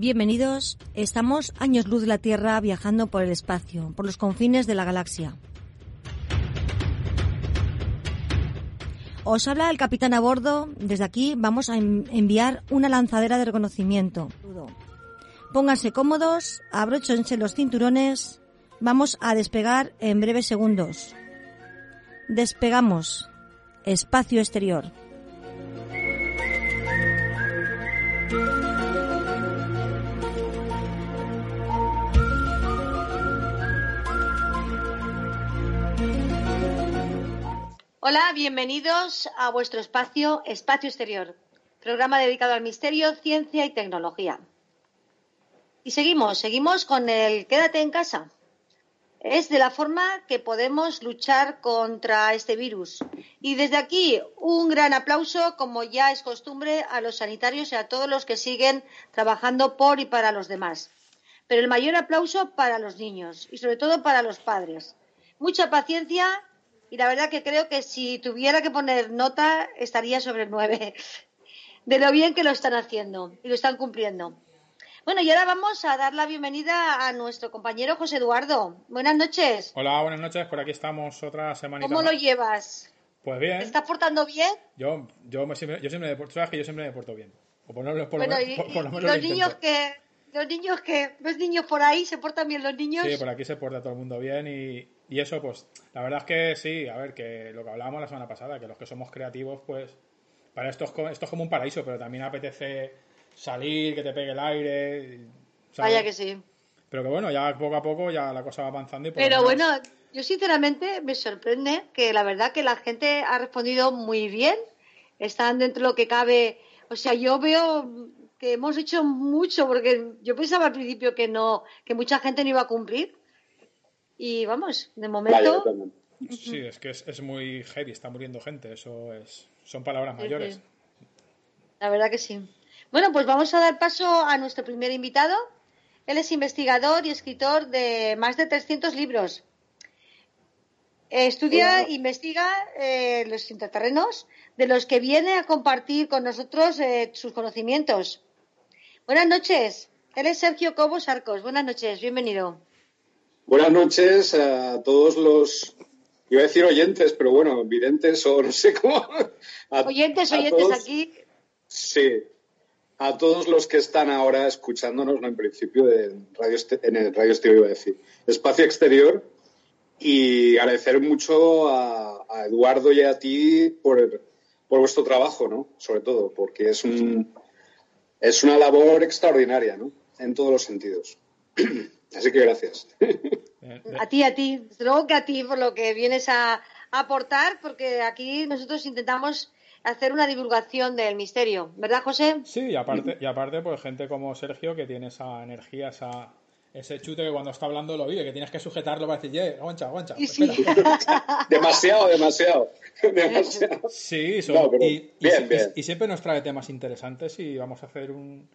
Bienvenidos. Estamos años luz de la Tierra viajando por el espacio, por los confines de la galaxia. Os habla el capitán a bordo. Desde aquí vamos a enviar una lanzadera de reconocimiento. Pónganse cómodos, abróchense los cinturones. Vamos a despegar en breves segundos. Despegamos. Espacio exterior. Hola, bienvenidos a vuestro espacio Espacio Exterior, programa dedicado al misterio, ciencia y tecnología. Y seguimos, seguimos con el Quédate en casa. Es de la forma que podemos luchar contra este virus. Y desde aquí, un gran aplauso, como ya es costumbre, a los sanitarios y a todos los que siguen trabajando por y para los demás. Pero el mayor aplauso para los niños y sobre todo para los padres. Mucha paciencia y la verdad que creo que si tuviera que poner nota estaría sobre el 9 de lo bien que lo están haciendo y lo están cumpliendo. Bueno, y ahora vamos a dar la bienvenida a nuestro compañero José Eduardo. Buenas noches. Hola, buenas noches. Por aquí estamos otra semanita. ¿Cómo lo llevas? Pues bien. ¿Te estás portando bien? Yo, yo, me siempre, yo siempre me porto, sabes que yo siempre me porto bien. O por, lo, por, bueno, por, lo menos los niños que los niños que ves niños por ahí se portan bien los niños. Sí, por aquí se porta todo el mundo bien y, y eso, pues, la verdad es que sí, a ver, que lo que hablábamos la semana pasada, que los que somos creativos, pues, para esto es, esto es como un paraíso, pero también apetece salir, que te pegue el aire. Vaya que sí. Pero que bueno, ya poco a poco ya la cosa va avanzando. Y pero bueno, yo sinceramente me sorprende que la verdad que la gente ha respondido muy bien, están dentro de lo que cabe. O sea, yo veo que hemos hecho mucho, porque yo pensaba al principio que no, que mucha gente no iba a cumplir y vamos, de momento. sí, es que es, muy heavy, está muriendo gente, eso es, son palabras mayores. La verdad que sí. Bueno, pues vamos a dar paso a nuestro primer invitado. Él es investigador y escritor de más de 300 libros. Estudia e investiga eh, los intraterrenos de los que viene a compartir con nosotros eh, sus conocimientos. Buenas noches. Él es Sergio Cobos Arcos. Buenas noches, bienvenido. Buenas noches a todos los, iba a decir oyentes, pero bueno, videntes o no sé cómo. oyentes, oyentes aquí. Sí, a todos los que están ahora escuchándonos, en principio, de radio, en el radio exterior, iba a decir, espacio exterior, y agradecer mucho a, Eduardo y a ti por, por vuestro trabajo, ¿no? Sobre todo, porque es, un, es una labor extraordinaria, ¿no? En todos los sentidos. Así que gracias. A ti, a ti. Luego que a ti por lo que vienes a, aportar, porque aquí nosotros intentamos hacer una divulgación del misterio, ¿verdad, José? Sí, y aparte, y aparte pues gente como Sergio que tiene esa energía, esa, ese chute que cuando está hablando lo vive, que tienes que sujetarlo para decir, yeah, aguancha, aguancha. demasiado, demasiado, demasiado. Sí, y, y, siempre nos trae temas interesantes y vamos a hacer un,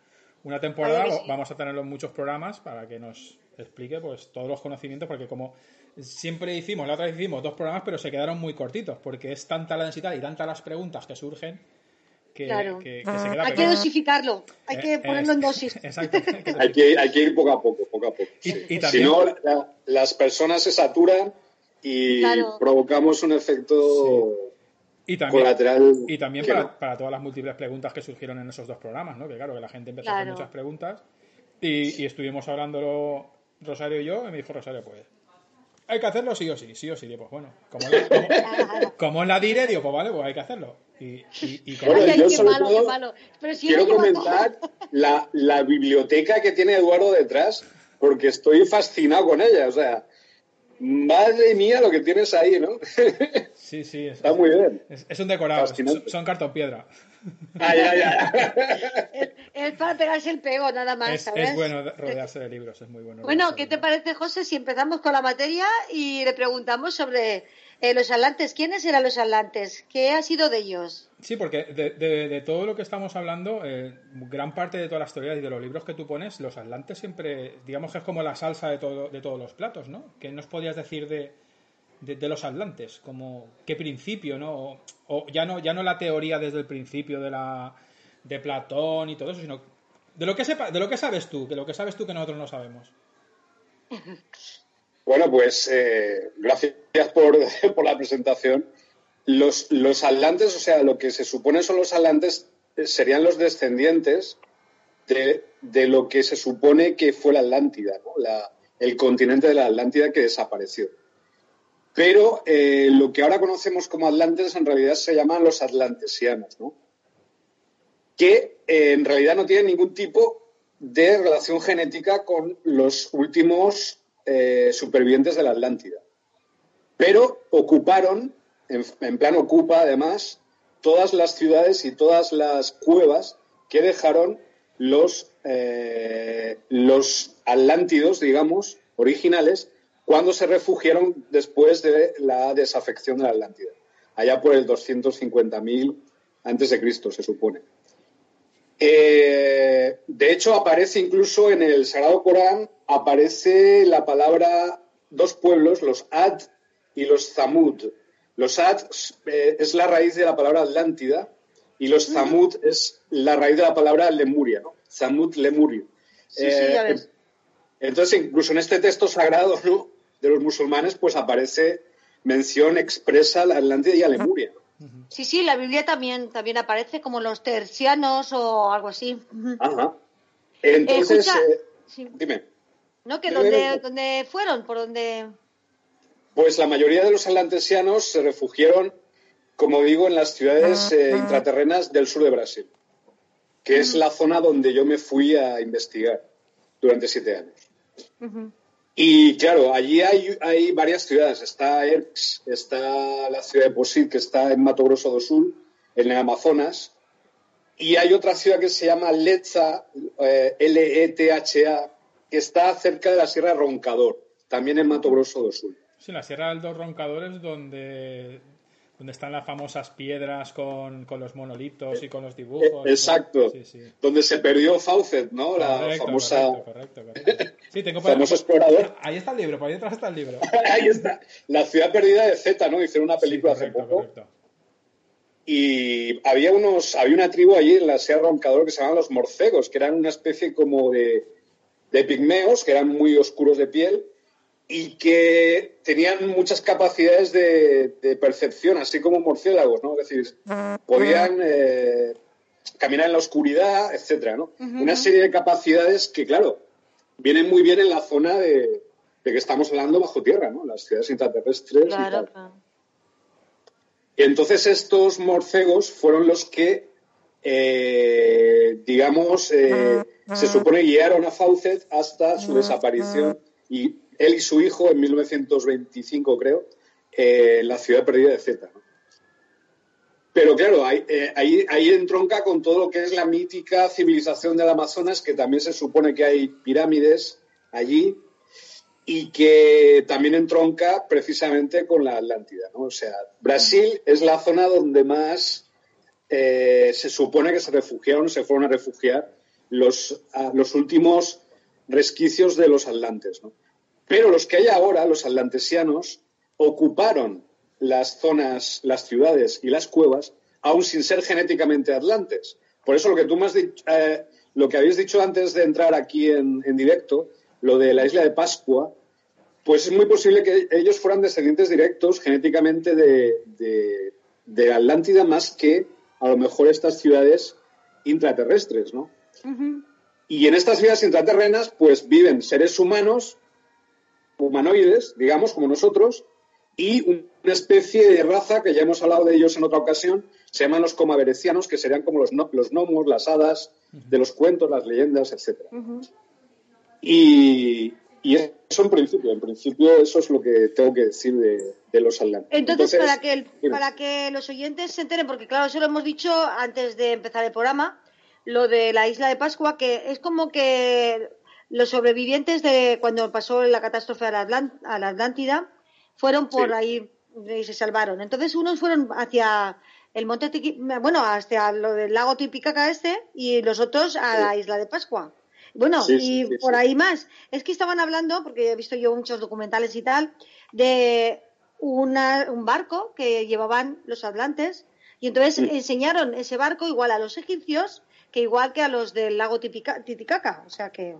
una temporada vamos a tenerlo en muchos programas para que nos explique pues todos los conocimientos, porque como siempre hicimos, la otra vez hicimos dos programas, pero se quedaron muy cortitos, porque es tanta la densidad y tantas las preguntas que surgen que, se queda Hay que dosificarlo, hay que eh, ponerlo en dosis. Exacto. hay, que, hay que ir poco a poco, poco a poco. Y, Si no, las personas se saturan y provocamos un efecto y también, y también para, todas las múltiples preguntas que surgieron en esos dos programas, ¿no? Que claro, que la gente empezó a hacer muchas preguntas y, estuvimos hablándolo Rosario y yo, y me dijo Rosario, pues, hay que hacerlo sí o sí, sí o sí. pues bueno, como, como, la diré, digo, pues vale, pues hay que hacerlo. Y, y, quiero comentar la, la biblioteca que tiene Eduardo detrás, porque estoy fascinado con ella, o sea Madre mía, lo que tienes ahí, ¿no? Sí, sí. Está muy bien. Es, un decorado, son, cartón piedra. Ay, ay, ay. para pegarse el pego, nada más. Es, bueno rodearse de libros, es muy bueno. Bueno, ¿qué te parece, José, si empezamos con la materia y le preguntamos sobre eh, los atlantes? ¿Quiénes eran los atlantes? ¿Qué ha sido de ellos? Sí, porque de, todo lo que estamos hablando, eh, gran parte de todas las teorías y de los libros que tú pones, los atlantes siempre, digamos que es como la salsa de, todo, de todos los platos, ¿no? ¿Qué nos podías decir de, de, los atlantes? Como, ¿Qué principio, no? O, ya no ya no la teoría desde el principio de la de Platón y todo eso, sino de lo que sepa, de lo que sabes tú, de lo que sabes tú que nosotros no sabemos. Bueno, pues eh, gracias por, por, la presentación. Los, los atlantes, o sea, lo que se supone son los atlantes, eh, serían los descendientes de, de lo que se supone que fue la Atlántida, la, el continente de la Atlántida que desapareció. Pero eh, lo que ahora conocemos como atlantes en realidad se llaman los atlantesianos, ¿no? que eh, en realidad no tienen ningún tipo de relación genética con los últimos eh, supervivientes de la Atlántida. Pero ocuparon, en, plan ocupa además, todas las ciudades y todas las cuevas que dejaron los, los atlántidos, digamos, originales, cuando se refugiaron después de la desafección de la Atlántida, allá por el 250.000 antes de Cristo, se supone. Eh, de hecho, aparece incluso en el Sagrado Corán, aparece la palabra dos pueblos, los Ad y los Zamud. Los Ad eh, es la raíz de la palabra Atlántida y los Zamud es la raíz de la palabra Lemuria, ¿no? Zamud, Lemurio. Sí, eh, ves. Entonces, incluso en este texto sagrado de los musulmanes, pues aparece mención expresa a la Atlántida y a Lemuria. Sí, sí, la Biblia también, también aparece como los tercianos o algo así. Ajá. Entonces, eh, dime. ¿No? ¿Que dónde, fueron? ¿Por dónde...? Pues la mayoría de los atlantesianos se refugiaron, como digo, en las ciudades ah, eh, ah. intraterrenas del sur de Brasil, que es la zona donde yo me fui a investigar durante siete años. Y claro, allí hay, hay, varias ciudades. Está Erx, está la ciudad de Posit, que está en Mato Grosso do Sul, en el Amazonas. Y hay otra ciudad que se llama Letza, eh, L-E-T-H-A, que está cerca de la Sierra Roncador, también en Mato Grosso do Sul. Sí, la Sierra del Roncador es donde donde están las famosas piedras con, los monolitos y con los dibujos. Exacto. Donde se perdió Fawcett, ¿no? la famosa. Correcto, correcto, Sí, tengo famoso explorador. Ahí está el libro, por ahí detrás está el libro. ahí está. La ciudad perdida de Z, ¿no? Hicieron una película hace poco. Y había unos, había una tribu allí en la Sierra Roncador que se llamaban los morcegos, que eran una especie como de, de pigmeos, que eran muy oscuros de piel y que tenían muchas capacidades de, percepción, así como murciélagos, ¿no? Es decir, podían eh, caminar en la oscuridad, etcétera, ¿no? Una serie de capacidades que, claro, vienen muy bien en la zona de, que estamos hablando bajo tierra, ¿no? Las ciudades intraterrestres. Claro, y entonces estos morcegos fueron los que, eh, digamos, eh, se supone guiaron a Fawcett hasta su desaparición y él y su hijo en 1925, creo, eh, la ciudad perdida de Z. Pero claro, eh, ahí, ahí, entronca con todo lo que es la mítica civilización del Amazonas, que también se supone que hay pirámides allí y que también entronca precisamente con la Atlántida. ¿no? O sea, Brasil es la zona donde más eh, se supone que se refugiaron, se fueron a refugiar los, los últimos resquicios de los atlantes. ¿no? Pero los que hay ahora, los atlantesianos, ocuparon las zonas, las ciudades y las cuevas, aún sin ser genéticamente atlantes. Por eso lo que tú me has dicho, eh, lo que habéis dicho antes de entrar aquí en, directo, lo de la isla de Pascua, pues es muy posible que ellos fueran descendientes directos genéticamente de, de, Atlántida más que a lo mejor estas ciudades intraterrestres, ¿no? Y en estas ciudades intraterrenas, pues viven seres humanos humanoides, digamos, como nosotros, y una especie de raza que ya hemos hablado de ellos en otra ocasión, se llaman los comaverecianos, que serían como los, los gnomos, las hadas de los cuentos, las leyendas, etc. y, eso en principio, en principio eso es lo que tengo que decir de, los atlantes. Entonces, para, que para que los oyentes se enteren, porque claro, eso lo hemos dicho antes de empezar el programa, lo de la isla de Pascua, que es como que los sobrevivientes de cuando pasó la catástrofe a la, Atlántida fueron por ahí y se salvaron. Entonces unos fueron hacia el monte bueno, hasta lo del lago Tipicaca este y los otros a la isla de Pascua. Bueno, y por ahí más. Es que estaban hablando, porque he visto yo muchos documentales y tal, de una, un barco que llevaban los atlantes y entonces enseñaron ese barco igual a los egipcios que igual que a los del lago Titicaca. O sea que.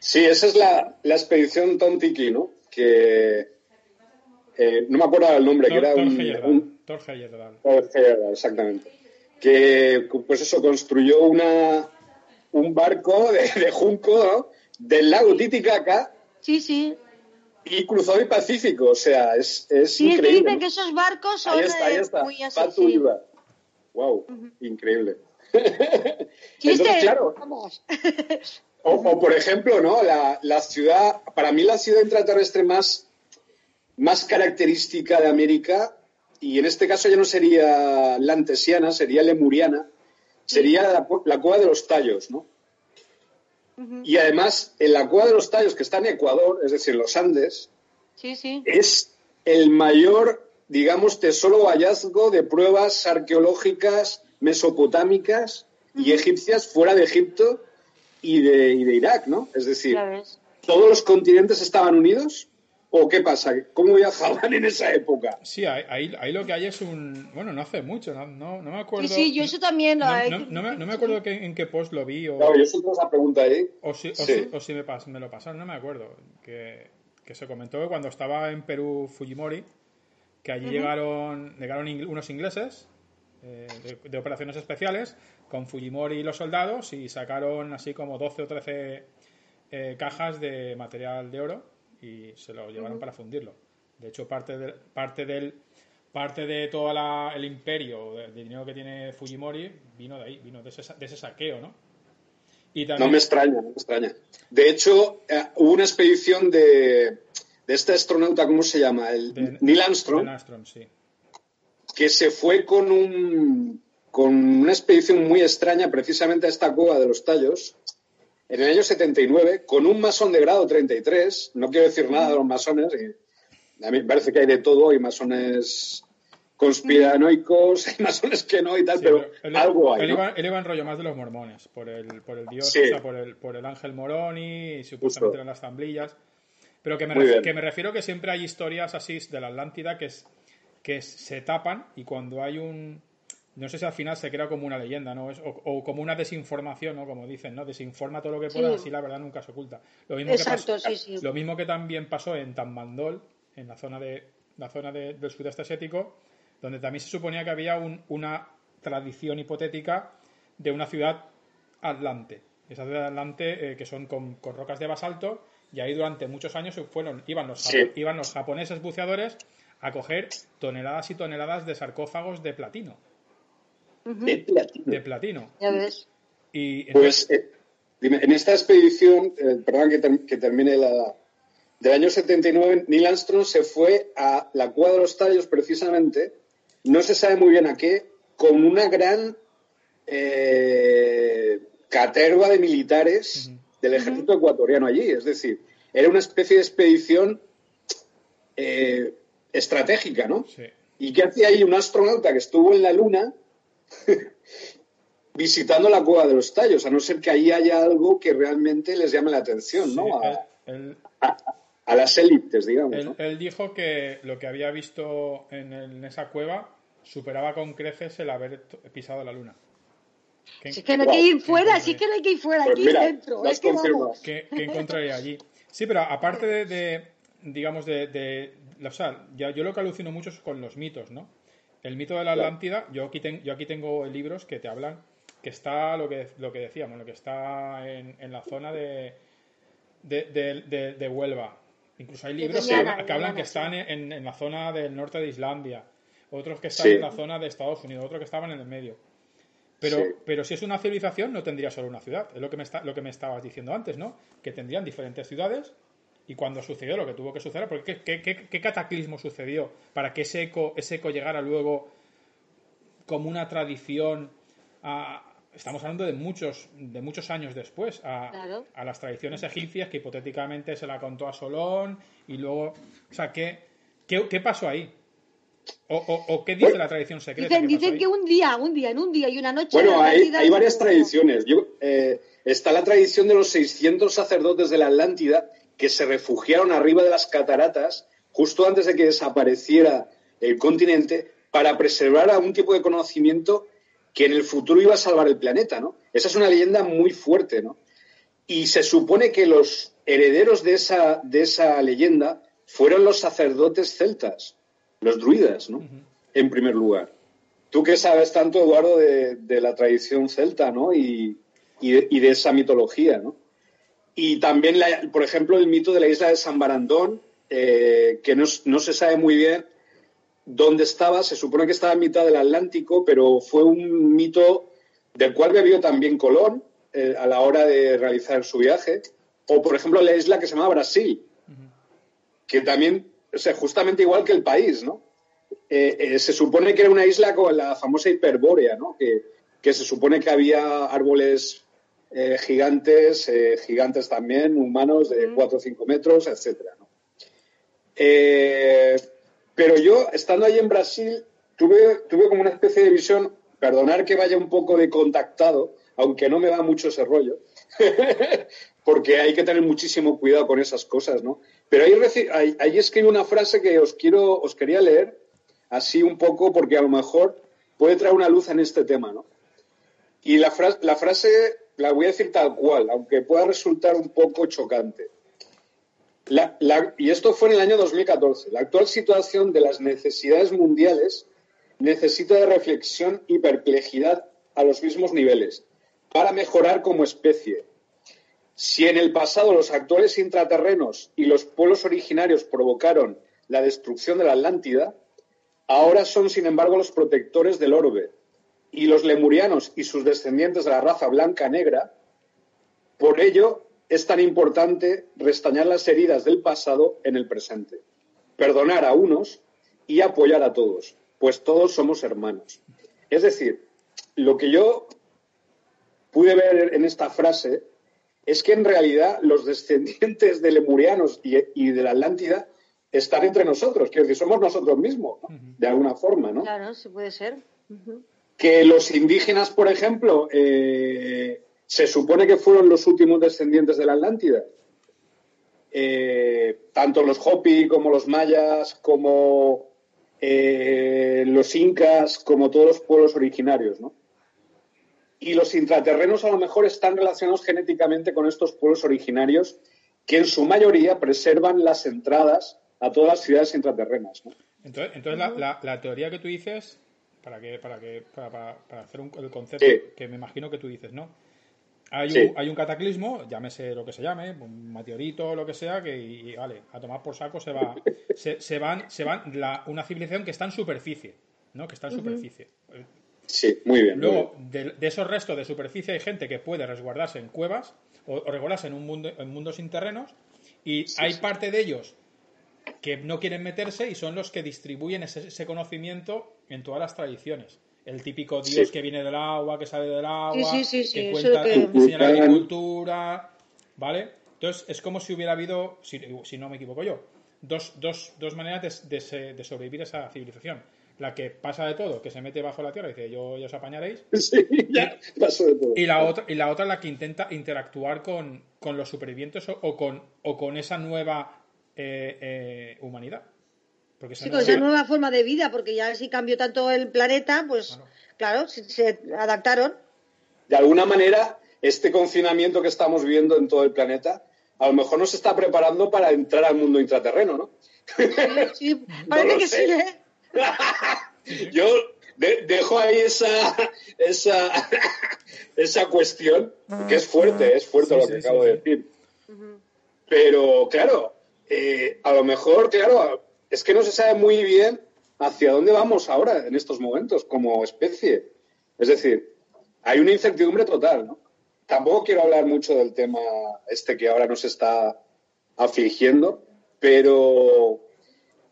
Sí, esa es la, la expedición Tontiki, ¿no? Que. Eh, no me acuerdo el nombre, que era un. exactamente. Que, pues eso, construyó una, un barco de, junco ¿no? del lago Titicaca. Sí, sí. Y cruzó el Pacífico, o sea, es, es sí, increíble. Sí, dicen que esos barcos son ahí está, ahí está. muy así. Wow, increíble. Entonces, claro. o, por ejemplo, ¿no? La, la, ciudad, para mí la ciudad intraterrestre más, más característica de América, y en este caso ya no sería la antesiana, sería lemuriana, sería la, la cueva de los tallos, ¿no? Y además, en la cueva de los tallos, que está en Ecuador, es decir, los Andes, es el mayor, digamos, tesoro hallazgo de pruebas arqueológicas mesopotámicas y egipcias fuera de Egipto y de, y de Irak, ¿no? Es decir, ¿todos los continentes estaban unidos? ¿O qué pasa? ¿Cómo viajaban en esa época? Sí, ahí, ahí lo que hay es un... Bueno, no hace mucho, no, no, me acuerdo... Sí, sí, yo eso también... No, no, me, no me, acuerdo en qué post lo vi o... Claro, yo siento esa pregunta ahí. O si, o si, me, me, lo pasaron, no me acuerdo. Que, que, se comentó que cuando estaba en Perú Fujimori, que allí llegaron, llegaron unos ingleses eh, de, operaciones especiales con Fujimori y los soldados y sacaron así como 12 o 13 eh, cajas de material de oro y se lo llevaron para fundirlo. De hecho, parte, de, parte del parte de todo el imperio de, dinero que tiene Fujimori vino de ahí, vino de ese, de ese saqueo, ¿no? Y No me extraña, no me extraña. De hecho, eh, hubo una expedición de, de este astronauta, ¿cómo se llama? El Neil Armstrong. Neil Armstrong, sí que se fue con, un, con una expedición muy extraña precisamente a esta cueva de los tallos en el año 79 con un masón de grado 33. No quiero decir nada de los masones. a mí me parece que hay de todo. Hay masones conspiranoicos, hay masones que no y tal, pero, algo hay. Él, iba, en rollo más de los mormones, por el, por el dios, o sea, por el, por el ángel Moroni y supuestamente eran las tamblillas. Pero que me, que me refiero que siempre hay historias así de la Atlántida que es que se tapan y cuando hay un... No sé si al final se crea como una leyenda, ¿no? o, como una desinformación, ¿no? Como dicen, ¿no? Desinforma todo lo que pueda, así la verdad nunca se oculta. Lo mismo, que sí, sí. lo mismo que también pasó en Tambandol, en la zona, de, la zona del sudeste asiático, donde también se suponía que había una tradición hipotética de una ciudad atlante. Esa ciudad atlante eh, que son con, rocas de basalto y ahí durante muchos años fueron, iban, los, iban los japoneses buceadores a coger toneladas y toneladas de sarcófagos de platino. De platino. De platino. Ya ves. Y pues, eh, en esta expedición, eh, perdón que, termine la, del año 79, Neil Armstrong se fue a la Cueva de los Tallos precisamente, no se sabe muy bien a qué, con una gran eh, caterva de militares del ejército ecuatoriano allí. Es decir, era una especie de expedición eh, estratégica, ¿no? Sí. ¿Y qué hacía ahí un astronauta que estuvo en la Luna visitando la cueva de los tallos? A no ser que ahí haya algo que realmente les llame la atención, ¿no? A, las élites, digamos. Él, dijo que lo que había visto en, esa cueva superaba con creces el haber pisado la Luna. Si es que no hay que ir fuera, sí que no hay que ir fuera, pues aquí dentro. Es que vamos. ¿Qué, encontraría allí? Sí, pero aparte de, digamos, de, o sea, ya, yo lo que alucino mucho es con los mitos, ¿no? El mito de la Atlántida, yo aquí, yo aquí tengo libros que te hablan, que está lo que, lo que decíamos, lo que está en, en la zona de, de, de, Huelva. Incluso hay libros que, hablan que están en, en, la zona del norte de Islandia, otros que están en la zona de Estados Unidos, otros que estaban en el medio. Pero, pero si es una civilización, no tendría solo una ciudad. Es lo que, me está, lo que me estabas diciendo antes, ¿no? Que tendrían diferentes ciudades y cuando sucedió lo que tuvo que suceder, porque ¿qué, qué, cataclismo sucedió para que ese eco, ese eco llegara luego como una tradición a, estamos hablando de muchos, de muchos años después, a, las tradiciones egipcias que hipotéticamente se la contó a Solón y luego, o sea, ¿qué, qué, pasó ahí? O, qué dice la tradición secreta? Dicen, que un día, un día, en un día y una noche. Bueno, hay, hay varias tradiciones. Eh, está la tradición de los 600 sacerdotes de la Atlántida que se refugiaron arriba de las cataratas justo antes de que desapareciera el continente para preservar algún tipo de conocimiento que en el futuro iba a salvar el planeta, ¿no? Esa es una leyenda muy fuerte, ¿no? Y se supone que los herederos de esa, de esa leyenda fueron los sacerdotes celtas, los druidas, ¿no? En primer lugar. Tú que sabes tanto, Eduardo, de, la tradición celta, ¿no? Y, de, esa mitología, ¿no? Y también, por ejemplo, el mito de la isla de San Barandón, eh, que no, no, se sabe muy bien dónde estaba, se supone que estaba en mitad del Atlántico, pero fue un mito del cual bebió también Colón eh, a la hora de realizar su viaje. O, por ejemplo, la isla que se llama Brasil, que también, o sea, justamente igual que el país, ¿no? Eh, se supone que era una isla con la famosa hiperbórea, ¿no? Que, que se supone que había árboles gigantes, gigantes también, humanos de 4 o 5 metros, etcétera, ¿no? Pero yo, estando ahí en Brasil, tuve, tuve como una especie de visión, perdonar que vaya un poco de contactado, aunque no me da mucho ese rollo, porque hay que tener muchísimo cuidado con esas cosas, ¿no? Pero ahí, ahí, escribo una frase que os, quiero, os quería leer, así un poco, porque a lo mejor puede traer una luz en este tema, ¿no? Y la, la frase la voy a decir tal cual, aunque pueda resultar un poco chocante y esto fue en el año 2014. La actual situación de las necesidades mundiales necesita de reflexión y perplejidad a los mismos niveles para mejorar como especie. Si en el pasado los actuales intraterrenos y los pueblos originarios provocaron la destrucción de la Atlántida, ahora son, sin embargo, los protectores del orbe. Y los lemurianos y sus descendientes de la raza blanca negra, por ello, es tan importante restañar las heridas del pasado en el presente, perdonar a unos y apoyar a todos, pues todos somos hermanos. Es decir, lo que yo pude ver en esta frase es que en realidad los descendientes de lemurianos y, de la Atlántida están entre nosotros, que somos nosotros mismos, de alguna forma, ¿no? Claro, sí puede ser. Que los indígenas, por ejemplo, eh, se supone que fueron los últimos descendientes de la Atlántida. Eh, tanto los Hopi como los mayas, como eh, los incas, como todos los pueblos originarios, ¿no? Y los intraterrenos a lo mejor están relacionados genéticamente con estos pueblos originarios que en su mayoría preservan las entradas a todas las ciudades intraterrenas. ¿no? Entonces, la, teoría que tú dices, para que, para que, para, hacer un, el concepto que me imagino que tú dices, ¿no? Hay, un, hay un cataclismo, llámese lo que se llame, un meteorito o lo que sea, que y, vale, a tomar por saco se va, se, van, se van la, una civilización que está en superficie, ¿no? Que está en superficie. Sí, muy bien. Luego, De, esos restos de superficie hay gente que puede resguardarse en cuevas o, resguardarse en un mundo, en mundos sin terrenos y hay parte de ellos que no quieren meterse y son los que distribuyen ese conocimiento en todas las tradiciones el típico dios que viene del agua, que sale del agua, que cuenta, enseña la agricultura, ¿vale? Entonces es como si hubiera habido, si, no me equivoco yo, dos, dos, dos maneras de, de, sobrevivir a esa civilización. La que pasa de todo, que se mete bajo la tierra y dice, yo, ya os apañaréis. Sí, ya pasó de todo. Y la otra, y la otra la que intenta interactuar con, con los supervivientes o, con, o con esa nueva eh, eh, humanidad. Porque sí, con esa nueva forma de vida, porque ya si cambió tanto el planeta, pues claro, se, adaptaron. De alguna manera, este confinamiento que estamos viendo en todo el planeta, a lo mejor nos está preparando para entrar al mundo intraterreno, ¿no? Sí, parece que sí, ¿eh? Yo dejo ahí esa, esa, esa cuestión, que es fuerte, es fuerte lo que acabo de decir. Pero, claro, eh, a lo mejor, claro, es que no se sabe muy bien hacia dónde vamos ahora en estos momentos como especie. Es decir, hay una incertidumbre total, ¿no? Tampoco quiero hablar mucho del tema este que ahora nos está afligiendo, pero,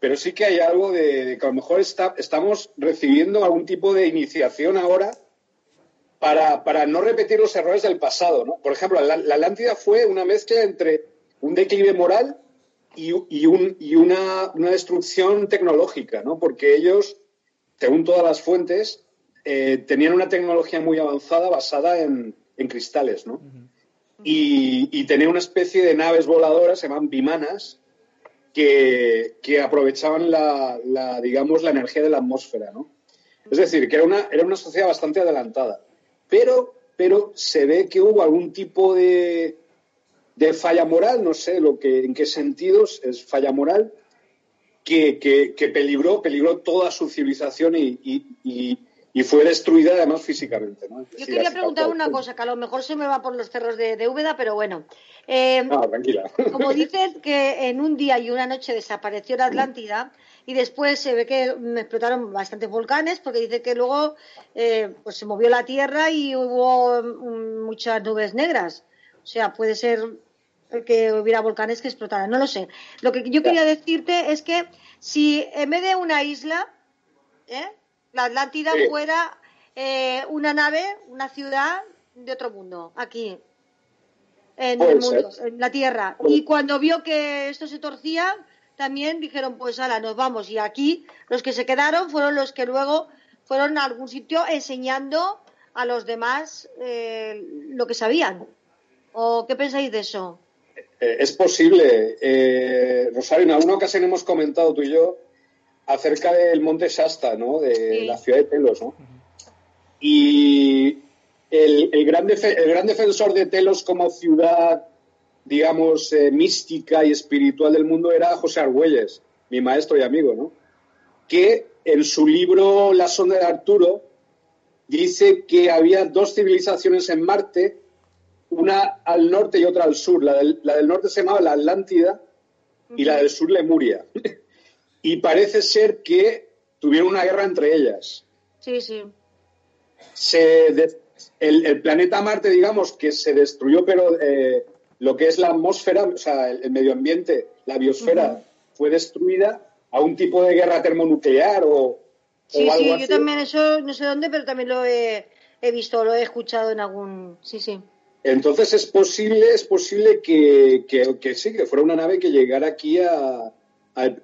pero sí que hay algo de, que a lo mejor está, estamos recibiendo algún tipo de iniciación ahora para, para, no repetir los errores del pasado. ¿no? Por ejemplo, la, Atlántida fue una mezcla entre un declive moral y, y, un, y una, una, destrucción tecnológica, ¿no? porque ellos, según todas las fuentes, eh, tenían una tecnología muy avanzada basada en, en cristales. ¿no? y, y, tenían una especie de naves voladoras, se llaman bimanas, que, que aprovechaban la, la, digamos, la energía de la atmósfera. ¿no? Es decir, que era una, era una sociedad bastante adelantada. Pero, pero se ve que hubo algún tipo de, de falla moral, no sé lo que, en qué sentidos es falla moral, que, que, peligró, peligró toda su civilización y, y, y, fue destruida además físicamente. ¿no? Yo quería preguntar una cosa, que a lo mejor se me va por los cerros de, de Úbeda, pero bueno. Eh, ah, tranquila. Como dices que en un día y una noche desapareció la Atlántida, y después se ve que me explotaron bastantes volcanes porque dice que luego eh, pues se movió la tierra y hubo mm, muchas nubes negras. O sea, puede ser que hubiera volcanes que explotaran, no lo sé. Lo que yo quería decirte es que si en vez de una isla, ¿eh? la Atlántida fuera eh, una nave, una ciudad de otro mundo, aquí, en el mundo, en la Tierra. Y cuando vio que esto se torcía, también dijeron, pues ala, nos vamos. Y aquí los que se quedaron fueron los que luego fueron a algún sitio enseñando a los demás eh, lo que sabían. ¿O qué pensáis de eso? Eh, es posible. Eh, Rosario, en alguna ocasión hemos comentado tú y yo acerca del monte Shasta, ¿no? De la ciudad de Telos, ¿no? Y el, el, gran el gran defensor de Telos como ciudad digamos, eh, mística y espiritual del mundo era José Argüelles, mi maestro y amigo, ¿no? Que en su libro La sonda de Arturo dice que había dos civilizaciones en Marte, una al norte y otra al sur. La del, la del norte se llamaba la Atlántida y la del sur Lemuria. y parece ser que tuvieron una guerra entre ellas. Sí, sí. Se el, el, planeta Marte, digamos, que se destruyó, pero eh, lo que es la atmósfera, o sea, el, medio ambiente, la biosfera, fue destruida a un tipo de guerra termonuclear o, sí, sí, yo también eso no sé dónde, pero también lo he, visto, lo he escuchado en algún, sí, sí. Entonces es posible, es posible que, que, sí, que fuera una nave que llegara aquí a,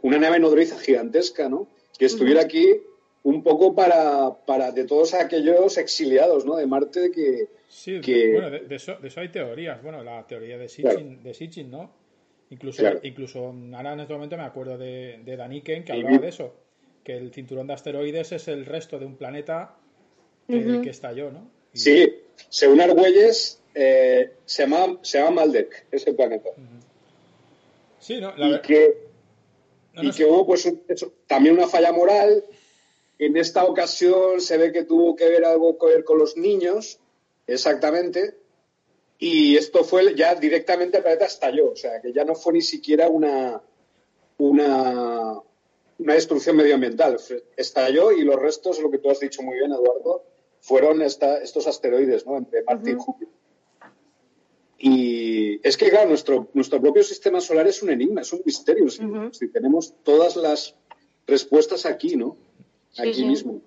una nave nodriza gigantesca, ¿no? Que estuviera aquí un poco para, para de todos aquellos exiliados, ¿no? De Marte que, Sí, bueno, de, eso, de, eso, hay teorías. Bueno, la teoría de Sitchin, de Sitchin ¿no? Incluso, incluso ahora en este momento me acuerdo de, de Daniken que hablaba de eso, que el cinturón de asteroides es el resto de un planeta que, estalló, ¿no? Sí, según Argüelles, eh, se, llama, se llama Maldek, ese planeta. Sí, ¿no? y que, y que hubo pues también una falla moral. En esta ocasión se ve que tuvo que ver algo que ver con los niños Exactamente. Y esto fue ya directamente el planeta estalló, o sea, que ya no fue ni siquiera una, una, una destrucción medioambiental. Estalló y los restos, lo que tú has dicho muy bien, Eduardo, fueron estos asteroides, ¿no? Entre Marte y Júpiter. Y es que, claro, nuestro, nuestro propio sistema solar es un enigma, es un misterio. Si, tenemos todas las respuestas aquí, ¿no? Aquí mismo.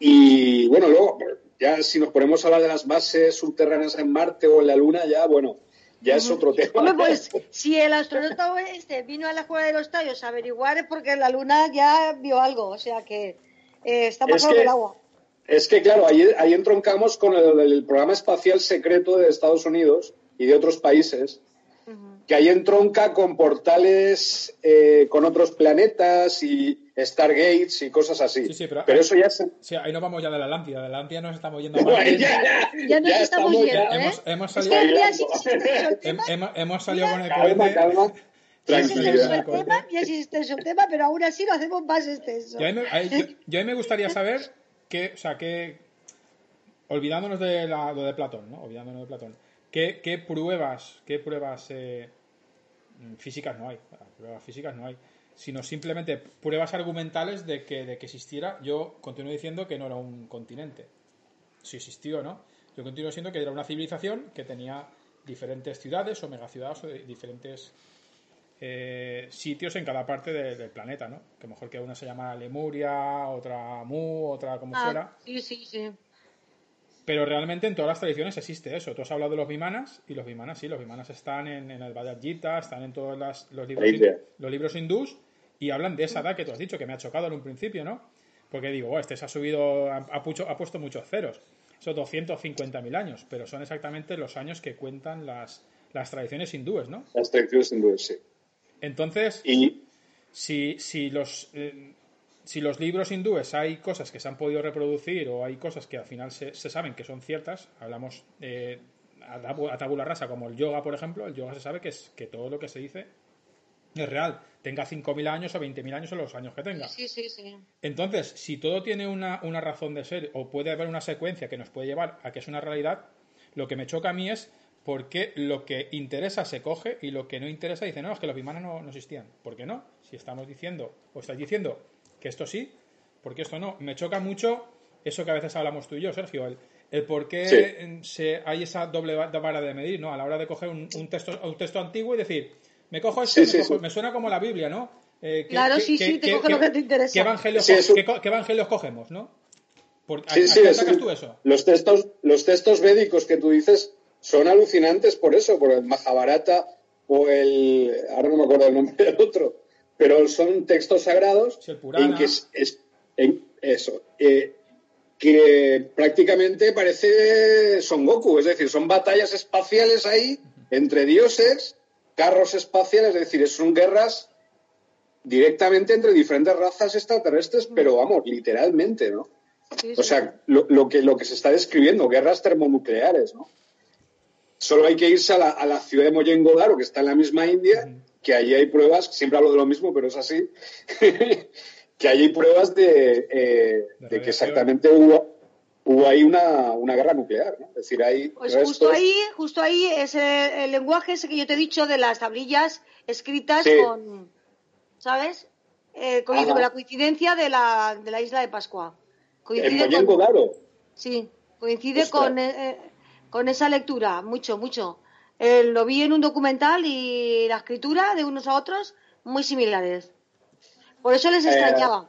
Y bueno, luego, ya si nos ponemos a hablar de las bases subterráneas en Marte o en la Luna, ya, bueno, ya es otro tema. pues si el astronauta este vino a la Cueva de los Tallos a averiguar es porque la Luna ya vio algo, o sea que eh, está pasando el agua. Es que, claro, ahí, ahí entroncamos con el, programa espacial secreto de Estados Unidos y de otros países, que ahí entronca con portales eh, con otros planetas y Stargates y cosas así. Sí, sí, pero, eso ya se... Sí, ahí nos vamos ya de la Atlántida. De la Atlántida nos estamos yendo Marte. ya, ya, ya, nos estamos, yendo, ¿eh? Hemos, salido, hemos, salido con el cohete... Calma, Ya existe el tema, pero aún así lo hacemos más extenso. Yo a mí, me gustaría saber que, o sea, que, olvidándonos de la, lo de Platón, ¿no? Olvidándonos de Platón, ¿qué, qué pruebas, qué pruebas eh, físicas no hay? Pruebas físicas no hay sino simplemente pruebas argumentales de que, de que existiera. Yo continúo diciendo que no era un continente. Si existió no. Yo continúo diciendo que era una civilización que tenía diferentes ciudades o megaciudades o diferentes eh, sitios en cada parte del planeta, ¿no? Que mejor que una se llama Lemuria, otra Mu, otra como ah, fuera. Sí, sí, sí. Pero realmente en todas las tradiciones existe eso. Tú has hablado de los vimanas y los vimanas sí, los vimanas están en, el Bhagavad Gita, están en todos los, libros, los libros hindús y hablan de esa edad que tú has dicho, que me ha chocado en un principio, ¿no? Porque digo, este se ha subido, ha, ha, puesto muchos ceros. Son 250.000 años, pero son exactamente los años que cuentan las, las tradiciones hindúes, ¿no? Las tradiciones hindúes, sí. Entonces, y... si, si los... Eh, si los libros hindúes hay cosas que se han podido reproducir o hay cosas que al final se, saben que son ciertas, hablamos eh, a, tabula rasa como el yoga, por ejemplo, el yoga se sabe que, es, que todo lo que se dice es real, tenga 5.000 años o 20.000 años o los años que tenga. Sí, sí, sí. Entonces, si todo tiene una, una razón de ser o puede haber una secuencia que nos puede llevar a que es una realidad, lo que me choca a mí es por qué lo que interesa se coge y lo que no interesa dice, no, es que los bimanes no, no existían. ¿Por qué no? Si estamos diciendo, o estáis diciendo que esto sí, porque esto no. Me choca mucho eso que a veces hablamos tú y yo, Sergio, el, el por qué se, hay esa doble vara de medir, ¿no? A la hora de coger un, texto, un texto antiguo y decir, me cojo esto, me, suena como la Biblia, ¿no? Eh, claro, sí, sí, te coge lo que te interesa. ¿Qué evangelios, evangelios cogemos, no? sí, sí, tú eso? Los textos, los textos védicos que tú dices son alucinantes por eso, por el Mahabharata o el... Ahora no me acuerdo el nombre del otro pero son textos sagrados en que es, en eso eh, que prácticamente parece Son Goku, es decir, son batallas espaciales ahí entre dioses, carros espaciales, es decir, son guerras directamente entre diferentes razas extraterrestres, pero vamos, literalmente, ¿no? O sea, lo, que, lo que se está describiendo, guerras termonucleares, ¿no? Solo hay que irse a la, a la ciudad de Moyengodaro, que está en la misma India, que allí hay pruebas, siempre hablo de lo mismo, pero es así, que allí hay pruebas de, eh, que exactamente hubo, hubo ahí una, una guerra nuclear. ¿no? Es decir, hay pues justo ahí, justo ahí es el, lenguaje ese que yo te he dicho de las tablillas escritas con, ¿sabes? Eh, con la coincidencia de la, de la isla de Pascua. Coincide con, Sí, coincide con, eh, con esa lectura, mucho, mucho. Eh, lo vi en un documental y la escritura de unos a otros muy similares. Por eso les eh, extrañaba.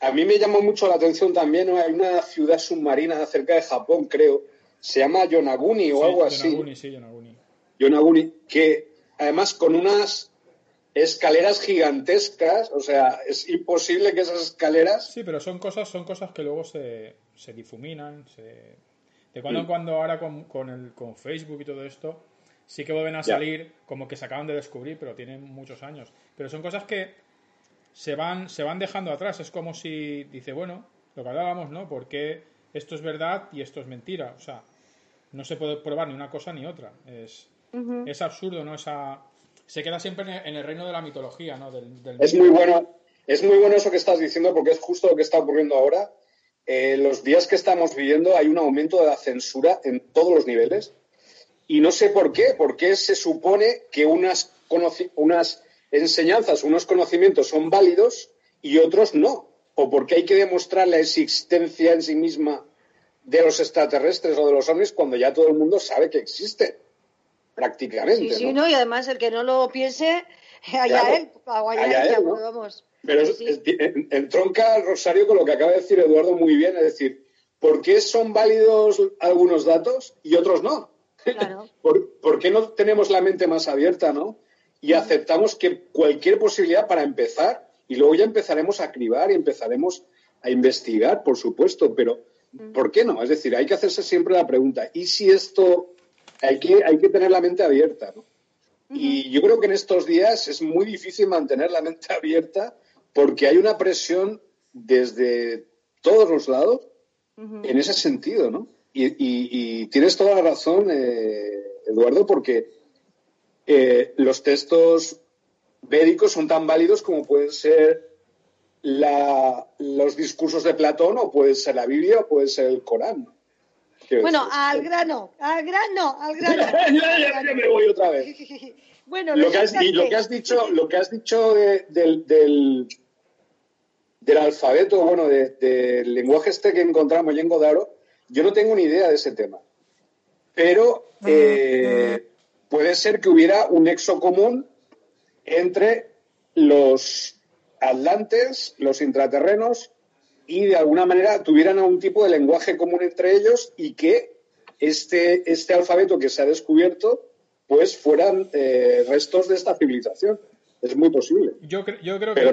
a mí me llamó mucho la atención también, hay una ciudad submarina cerca de Japón, creo, se llama Yonaguni o algo así. Yonaguni, sí, Yonaguni. Yonaguni, que además con unas escaleras gigantescas, o sea, es imposible que esas escaleras... Sí, pero son cosas, son cosas que luego se, se difuminan, se... De cuando en mm. cuando ahora con, con, el, con Facebook y todo esto, sí que vuelven a salir como que se acaban de descubrir, pero tienen muchos años. Pero son cosas que se van, se van dejando atrás. Es como si dice, bueno, lo que hablábamos, ¿no? Porque esto es verdad y esto es mentira. O sea, no se puede probar ni una cosa ni otra. Es, es absurdo, ¿no? Esa, se queda siempre en el, reino de la mitología, ¿no? es muy bueno. Es muy bueno eso que estás diciendo porque es justo lo que está ocurriendo ahora. Eh, los días que estamos viviendo hay un aumento de la censura en todos los niveles y no sé por qué, porque se supone que unas, unas enseñanzas, unos conocimientos son válidos y otros no, o porque hay que demostrar la existencia en sí misma de los extraterrestres o de los ovnis cuando ya todo el mundo sabe que existen, prácticamente. Sí, sí, ¿no? Y además el que no lo piense, allá él, allá, él, vamos. Pero entronca Rosario con lo que acaba de decir Eduardo muy bien, es decir, ¿por qué son válidos algunos datos y otros no? ¿Por, qué no tenemos la mente más abierta, no? Y aceptamos que cualquier posibilidad para empezar, y luego ya empezaremos a cribar y empezaremos a investigar, por supuesto, pero ¿por qué no? Es decir, hay que hacerse siempre la pregunta, ¿y si esto hay que, hay que tener la mente abierta, ¿no? Y yo creo que en estos días es muy difícil mantener la mente abierta porque hay una presión desde todos los lados en ese sentido, ¿no? Y, tienes toda la razón, eh, Eduardo, porque eh, los textos védicos son tan válidos como pueden ser los discursos de Platón o puede ser la Biblia o puede ser el Corán. Bueno, al grano, al grano, al grano. ya, me voy otra vez. bueno, lo que, has, y lo que has dicho, lo que has dicho del, del, alfabeto, bueno, del lenguaje este que encontramos en Godaro, yo no tengo ni idea de ese tema. Pero eh, puede ser que hubiera un nexo común entre los atlantes, los intraterrenos y de alguna manera tuvieran algún tipo de lenguaje común entre ellos y que este, este alfabeto que se ha descubierto pues fueran eh, restos de esta civilización. Es muy posible. Yo, yo, creo que,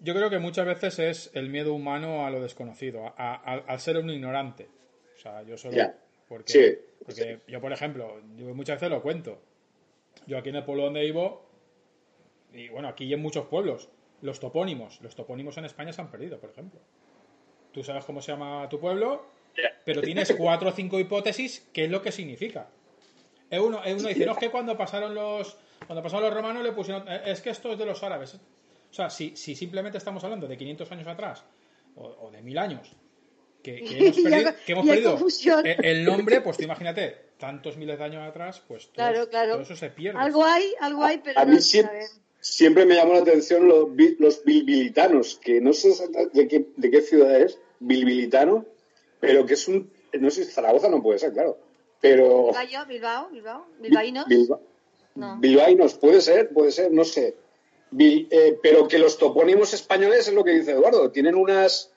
yo creo que muchas veces es el miedo humano a lo desconocido, al ser un ignorante. O sea, yo solo... Porque, porque yo, por ejemplo, yo muchas veces lo cuento. Yo aquí en el pueblo donde vivo, y bueno, aquí y en muchos pueblos, los topónimos, los topónimos en España se han perdido, por ejemplo. Tú sabes cómo se llama tu pueblo, pero tienes cuatro o cinco hipótesis qué es lo que significa. Es uno, uno dice, no, es que cuando pasaron los cuando pasaron los romanos le pusieron, eh, es que esto es de los árabes. O sea, si, si simplemente estamos hablando de 500 años atrás o, de mil años, que, hemos perdido, el nombre, pues imagínate, tantos miles de años atrás, pues todo, eso se pierde. Algo hay, algo hay, pero a mí siempre, me llamó la atención los, los bilbilitanos, que no sé de qué, de qué ciudad es, bilbilitano, pero que es un, no sé, Zaragoza no puede ser, claro, pero... Bilbao, Bilbao, Bilbao, bilbaínos. Bilbaínos, puede ser, puede ser, no sé. Eh, pero que los topónimos españoles es lo que dice Eduardo, tienen unas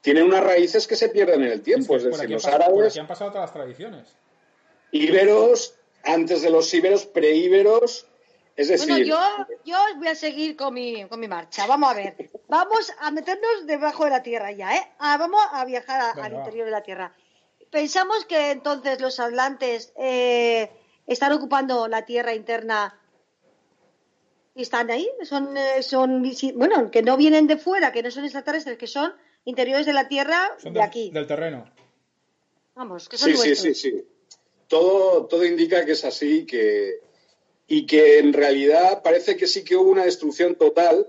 tienen unas raíces que se pierden en el tiempo. Es, decir, los árabes. han pasado todas las tradiciones. Íberos, antes de los íberos, preíberos. Es decir. Bueno, yo, yo voy a seguir con mi, con mi marcha. Vamos a ver. Vamos a meternos debajo de la tierra ya, ¿eh? Ah, vamos a viajar al interior de la tierra. Pensamos que entonces los atlantes eh, están ocupando la tierra interna y están ahí. Son, eh, son, bueno, que no vienen de fuera, que no son extraterrestres, que son interiores de la tierra de aquí. Del terreno. Vamos, que son sí, sí, sí, sí. Todo, todo indica que es así que, y que en realidad parece que sí que hubo una destrucción total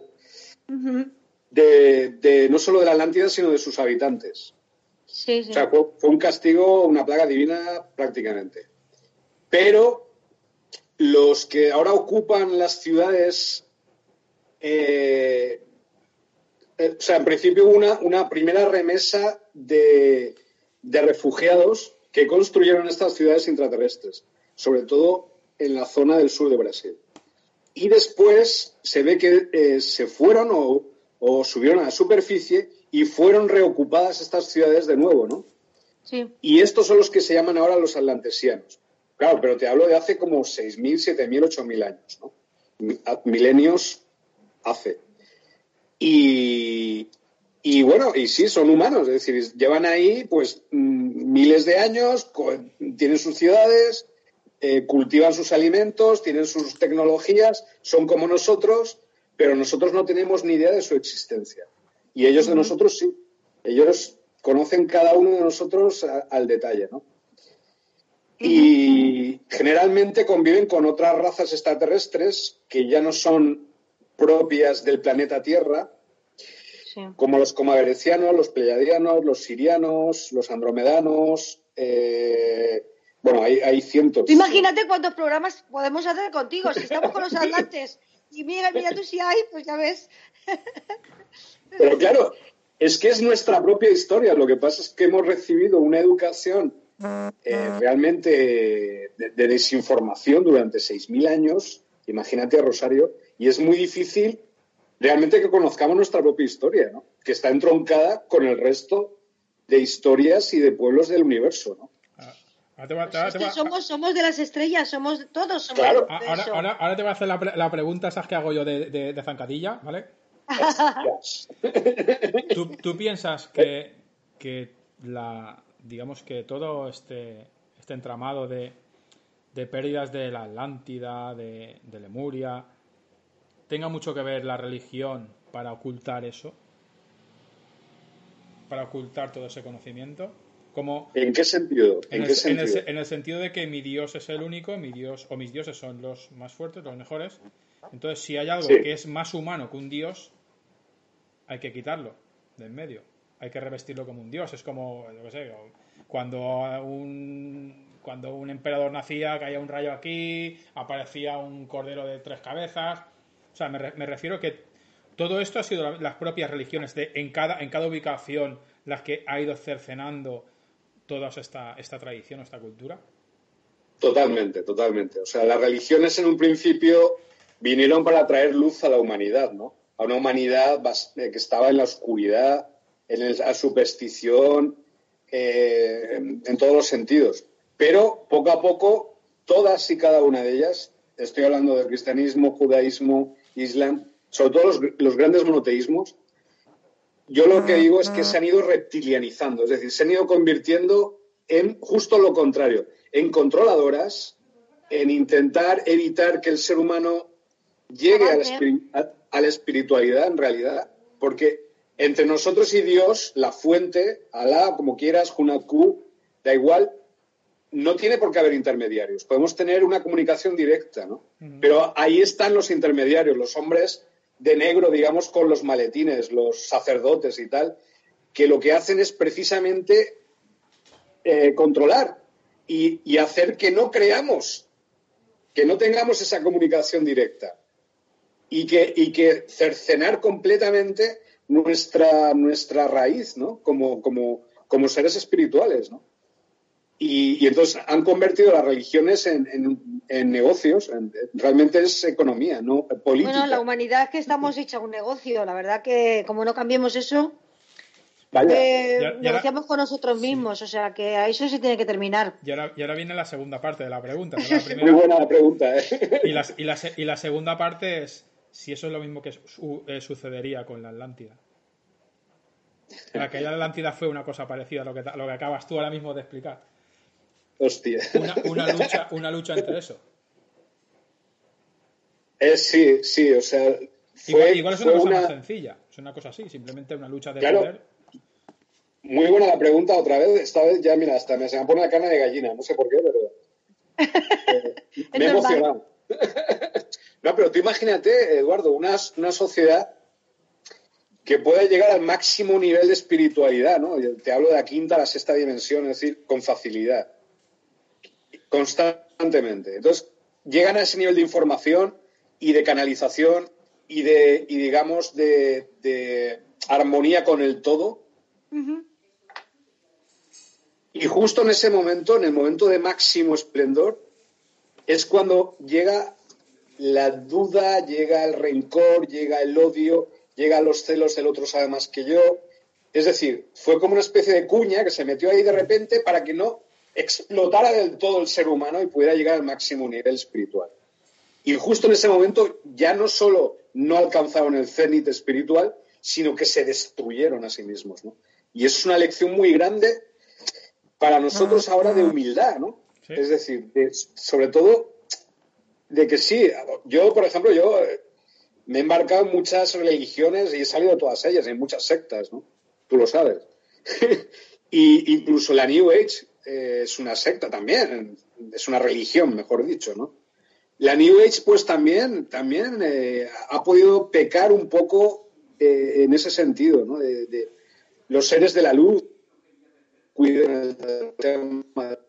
de, no solo de la Atlántida, sino de sus habitantes. Sí, sí. O sea, fue, un castigo, una plaga divina prácticamente. Pero los que ahora ocupan las ciudades eh, eh, o sea, en principio hubo una, una primera remesa de, refugiados que construyeron estas ciudades intraterrestres, sobre todo en la zona del sur de Brasil. Y después se ve que eh, se fueron o, subieron a la superficie y fueron reocupadas estas ciudades de nuevo, ¿no? Sí. Y estos son los que se llaman ahora los atlantesianos. Claro, pero te hablo de hace como 6.000, 7.000, 8.000 años, ¿no? Milenios hace. Y, bueno, y sí, son humanos, es decir, llevan ahí pues mm, miles de años, tienen sus ciudades, eh, cultivan sus alimentos, tienen sus tecnologías, son como nosotros, pero nosotros no tenemos ni idea de su existencia. Y ellos de nosotros sí. Ellos conocen cada uno de nosotros al detalle, ¿no? Y generalmente conviven con otras razas extraterrestres que ya no son propias del planeta Tierra, como los comaverecianos, los pleiadianos, los sirianos, los andromedanos. Eh, bueno, hay, hay cientos. Imagínate cuántos programas podemos hacer contigo. Si estamos con los atlantes y mira, mira tú si hay, pues ya ves. Pero claro, es que es nuestra propia historia. Lo que pasa es que hemos recibido una educación eh, realmente de, de, desinformación durante 6.000 años. Imagínate a Rosario y es muy difícil realmente que conozcamos nuestra propia historia, ¿no? que está entroncada con el resto de historias y de pueblos del universo. ¿no? somos, somos de las estrellas, somos todos. Somos claro. ahora, ahora, te voy a hacer la, pregunta, ¿sabes que hago yo de, de, zancadilla? ¿Vale? ¿Tú, piensas que, que la, digamos que todo este, este entramado de, de pérdidas de la Atlántida, de, de Lemuria, tenga mucho que ver la religión para ocultar eso, para ocultar todo ese conocimiento. Como ¿En qué sentido? ¿En, el, sentido? En, el, sentido de que mi Dios es el único, mi Dios o mis dioses son los más fuertes, los mejores. Entonces, si hay algo que es más humano que un Dios, hay que quitarlo de en medio. Hay que revestirlo como un Dios. Es como, yo qué sé, cuando un cuando un emperador nacía, caía un rayo aquí, aparecía un cordero de tres cabezas. O sea, me, refiero que todo esto ha sido las propias religiones de en cada, en cada ubicación las que ha ido cercenando toda esta, esta tradición, esta cultura. Totalmente, totalmente. O sea, las religiones en un principio vinieron para traer luz a la humanidad, ¿no? A una humanidad eh, que estaba en la oscuridad en la superstición, eh, en, todos los sentidos. Pero poco a poco, todas y cada una de ellas, estoy hablando del cristianismo, judaísmo, islam, sobre todo los, los grandes monoteísmos, yo lo que digo es que se han ido reptilianizando, es decir, se han ido convirtiendo en justo lo contrario, en controladoras, en intentar evitar que el ser humano llegue a la, espiritualidad en realidad, porque entre nosotros y Dios, la fuente, Alá, como quieras, Hunatku, da igual, no tiene por qué haber intermediarios. Podemos tener una comunicación directa, ¿no? Pero ahí están los intermediarios, los hombres de negro, digamos, con los maletines, los sacerdotes y tal, que lo que hacen es precisamente eh, controlar y, hacer que no creamos, que no tengamos esa comunicación directa y que, y que cercenar completamente nuestra, nuestra raíz, ¿no? Como, como, como seres espirituales, ¿no? Y, entonces han convertido las religiones en, negocios, realmente es economía, no política. Bueno, la humanidad es que estamos hecha un negocio, la verdad que como no cambiemos eso, eh, negociamos con nosotros mismos, o sea que a eso se tiene que terminar. Y ahora, viene la segunda parte de la pregunta. Muy buena la pregunta. ¿eh? Y, la, segunda parte es si eso es lo mismo que eh, sucedería con la Atlántida. La caída de la Atlántida fue una cosa parecida a lo que, lo que acabas tú ahora mismo de explicar. Hostia. Una, lucha, una lucha entre eso. sí, sí, o sea. igual, es una cosa más sencilla, es una cosa así, simplemente una lucha de poder. Muy buena la pregunta otra vez. Esta vez ya, mira, hasta me, se me pone la carne de gallina, no sé por qué, pero. Eh, me he emocionado. no, pero tú imagínate, Eduardo, una, una sociedad que puede llegar al máximo nivel de espiritualidad, ¿no? Te hablo de la quinta a la sexta dimensión, es decir, con facilidad constantemente. Entonces, llegan a ese nivel de información y de canalización y de, y digamos, de, armonía con el todo. Y justo en ese momento, en el momento de máximo esplendor, es cuando llega la duda, llega el rencor, llega el odio, llega los celos, el otro sabe más que yo. Es decir, fue como una especie de cuña que se metió ahí de repente para que no explotara del todo el ser humano y pudiera llegar al máximo nivel espiritual. Y justo en ese momento ya no solo no alcanzaron el cenit espiritual, sino que se destruyeron a sí mismos. ¿no? Y eso es una lección muy grande para nosotros ahora de humildad, ¿no? Es decir, sobre todo de que sí, yo, por ejemplo, yo eh, me he embarcado en muchas religiones y he salido de todas ellas, en muchas sectas, ¿no? Tú lo sabes. y incluso la New Age, eh, es una secta también, es una religión, mejor dicho, ¿no? La New Age, pues también, también eh, ha podido pecar un poco eh, en ese sentido, ¿no? De, los seres de la luz cuiden el tema.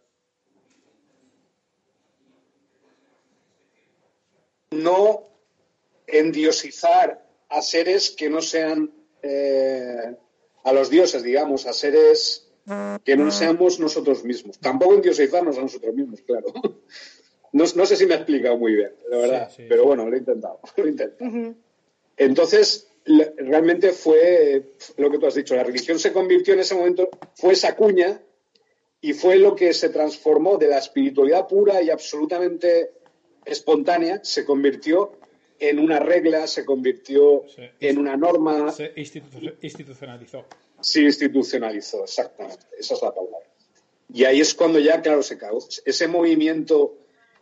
No endiosizar a seres que no sean a los dioses, digamos, a seres que no seamos nosotros mismos. Tampoco endiosizarnos a nosotros mismos, claro. No, sé si me he explicado muy bien, la verdad, pero bueno, lo he intentado. Entonces, realmente fue lo que tú has dicho, la religión se convirtió en ese momento, fue esa cuña y fue lo que se transformó de la espiritualidad pura y absolutamente espontánea, se convirtió en una regla, se convirtió en una norma. Se institucionalizó. Sí, institucionalizó, exactamente. Esa es la palabra. Y ahí es cuando ya, claro, se cagó. Ese movimiento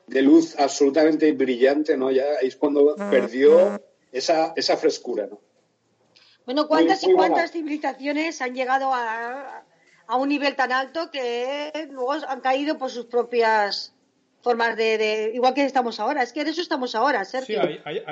de luz absolutamente brillante, ¿no? Ya ahí es cuando perdió esa, esa frescura, ¿no? Bueno, ¿cuántas y cuántas civilizaciones han llegado a, a, un nivel tan alto que luego han caído por sus propias formas de, igual que estamos ahora? Es que de eso estamos ahora, Sergio. Sí, hay,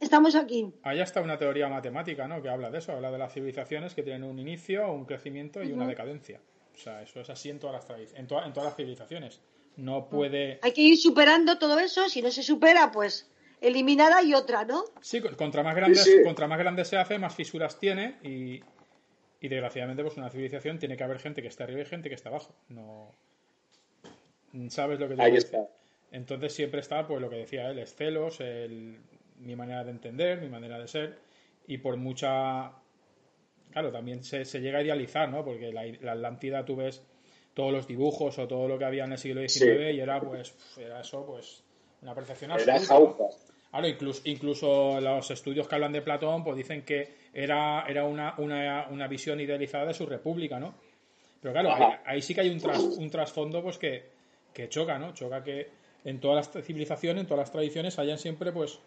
estamos aquí. Hay hasta una teoría matemática, ¿no? Que habla de eso, habla de las civilizaciones que tienen un inicio, un crecimiento y una decadencia. O sea, eso es así en todas las, en, todas las civilizaciones. No puede... Hay que ir superando todo eso, si no se supera, pues eliminada y otra, ¿no? Sí, contra más grandes, contra más grande se hace, más fisuras tiene y, y desgraciadamente pues una civilización tiene que haber gente que está arriba y gente que está abajo. No... ¿Sabes lo que te Ahí está. Entonces siempre está, pues lo que decía él, es celos, el mi manera de entender, mi manera de ser, y por mucha claro, también se, llega a idealizar, ¿no? Porque la, Atlántida tú ves todos los dibujos o todo lo que había en el siglo XIX y era pues era eso pues una percepción absoluta. Claro, incluso, incluso los estudios que hablan de Platón pues dicen que era, era una, una, una visión idealizada de su república, ¿no? Pero claro, ahí, sí que hay un, un trasfondo pues que, que choca, ¿no? Choca que en todas las civilizaciones, en todas las tradiciones hayan siempre pues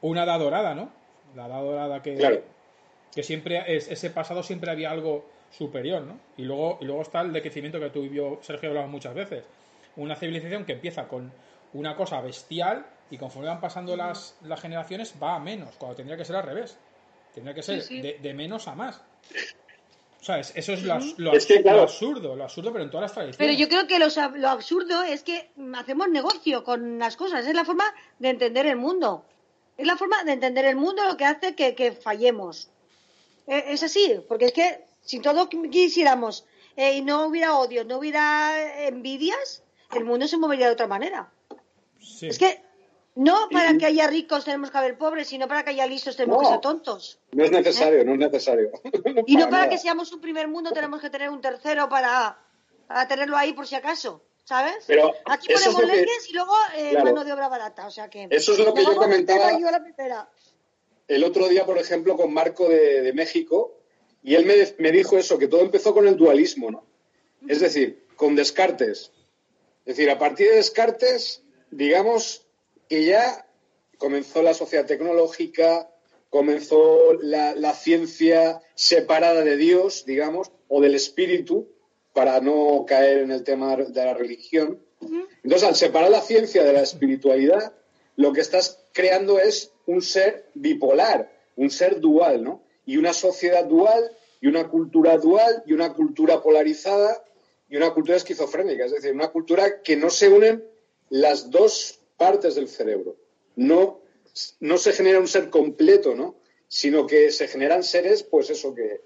una edad dorada, ¿no? La edad dorada que, que siempre es, ese pasado siempre había algo superior, ¿no? Y luego, y luego está el decrecimiento que tú y yo, Sergio, hablamos muchas veces. Una civilización que empieza con una cosa bestial y conforme van pasando las, las generaciones va a menos, cuando tendría que ser al revés. Tendría que ser De, de, menos a más. O sea, eso es lo, absurdo, lo absurdo, pero en todas las tradiciones. Pero yo creo que lo, absurdo es que hacemos negocio con las cosas, es la forma de entender el mundo. Es la forma de entender el mundo lo que hace que, fallemos. E, es así, porque es que si todos quisiéramos eh, y no hubiera odio, no hubiera envidias, el mundo se movería de otra manera. Es que no para que haya ricos tenemos que haber pobres, sino para que haya listos tenemos que ser tontos. No es necesario, no es necesario. y no para que seamos un primer mundo tenemos que tener un tercero para, tenerlo ahí por si acaso. ¿Sabes? Pero Aquí ponemos leyes y luego eh, mano de obra barata. O sea que. Eso es lo que yo comentaba. El otro día, por ejemplo, con Marco de, México, y él me, me, dijo eso, que todo empezó con el dualismo, ¿no? Es decir, con Descartes. Es decir, a partir de Descartes, digamos, que ya comenzó la sociedad tecnológica, comenzó la, ciencia separada de Dios, digamos, o del espíritu, para no caer en el tema de la religión. Entonces, al separar la ciencia de la espiritualidad, lo que estás creando es un ser bipolar, un ser dual, ¿no? Y una sociedad dual, y una cultura dual, y una cultura polarizada, y una cultura esquizofrénica, es decir, una cultura que no se unen las dos partes del cerebro. No, no se genera un ser completo, ¿no? Sino que se generan seres, pues eso, que,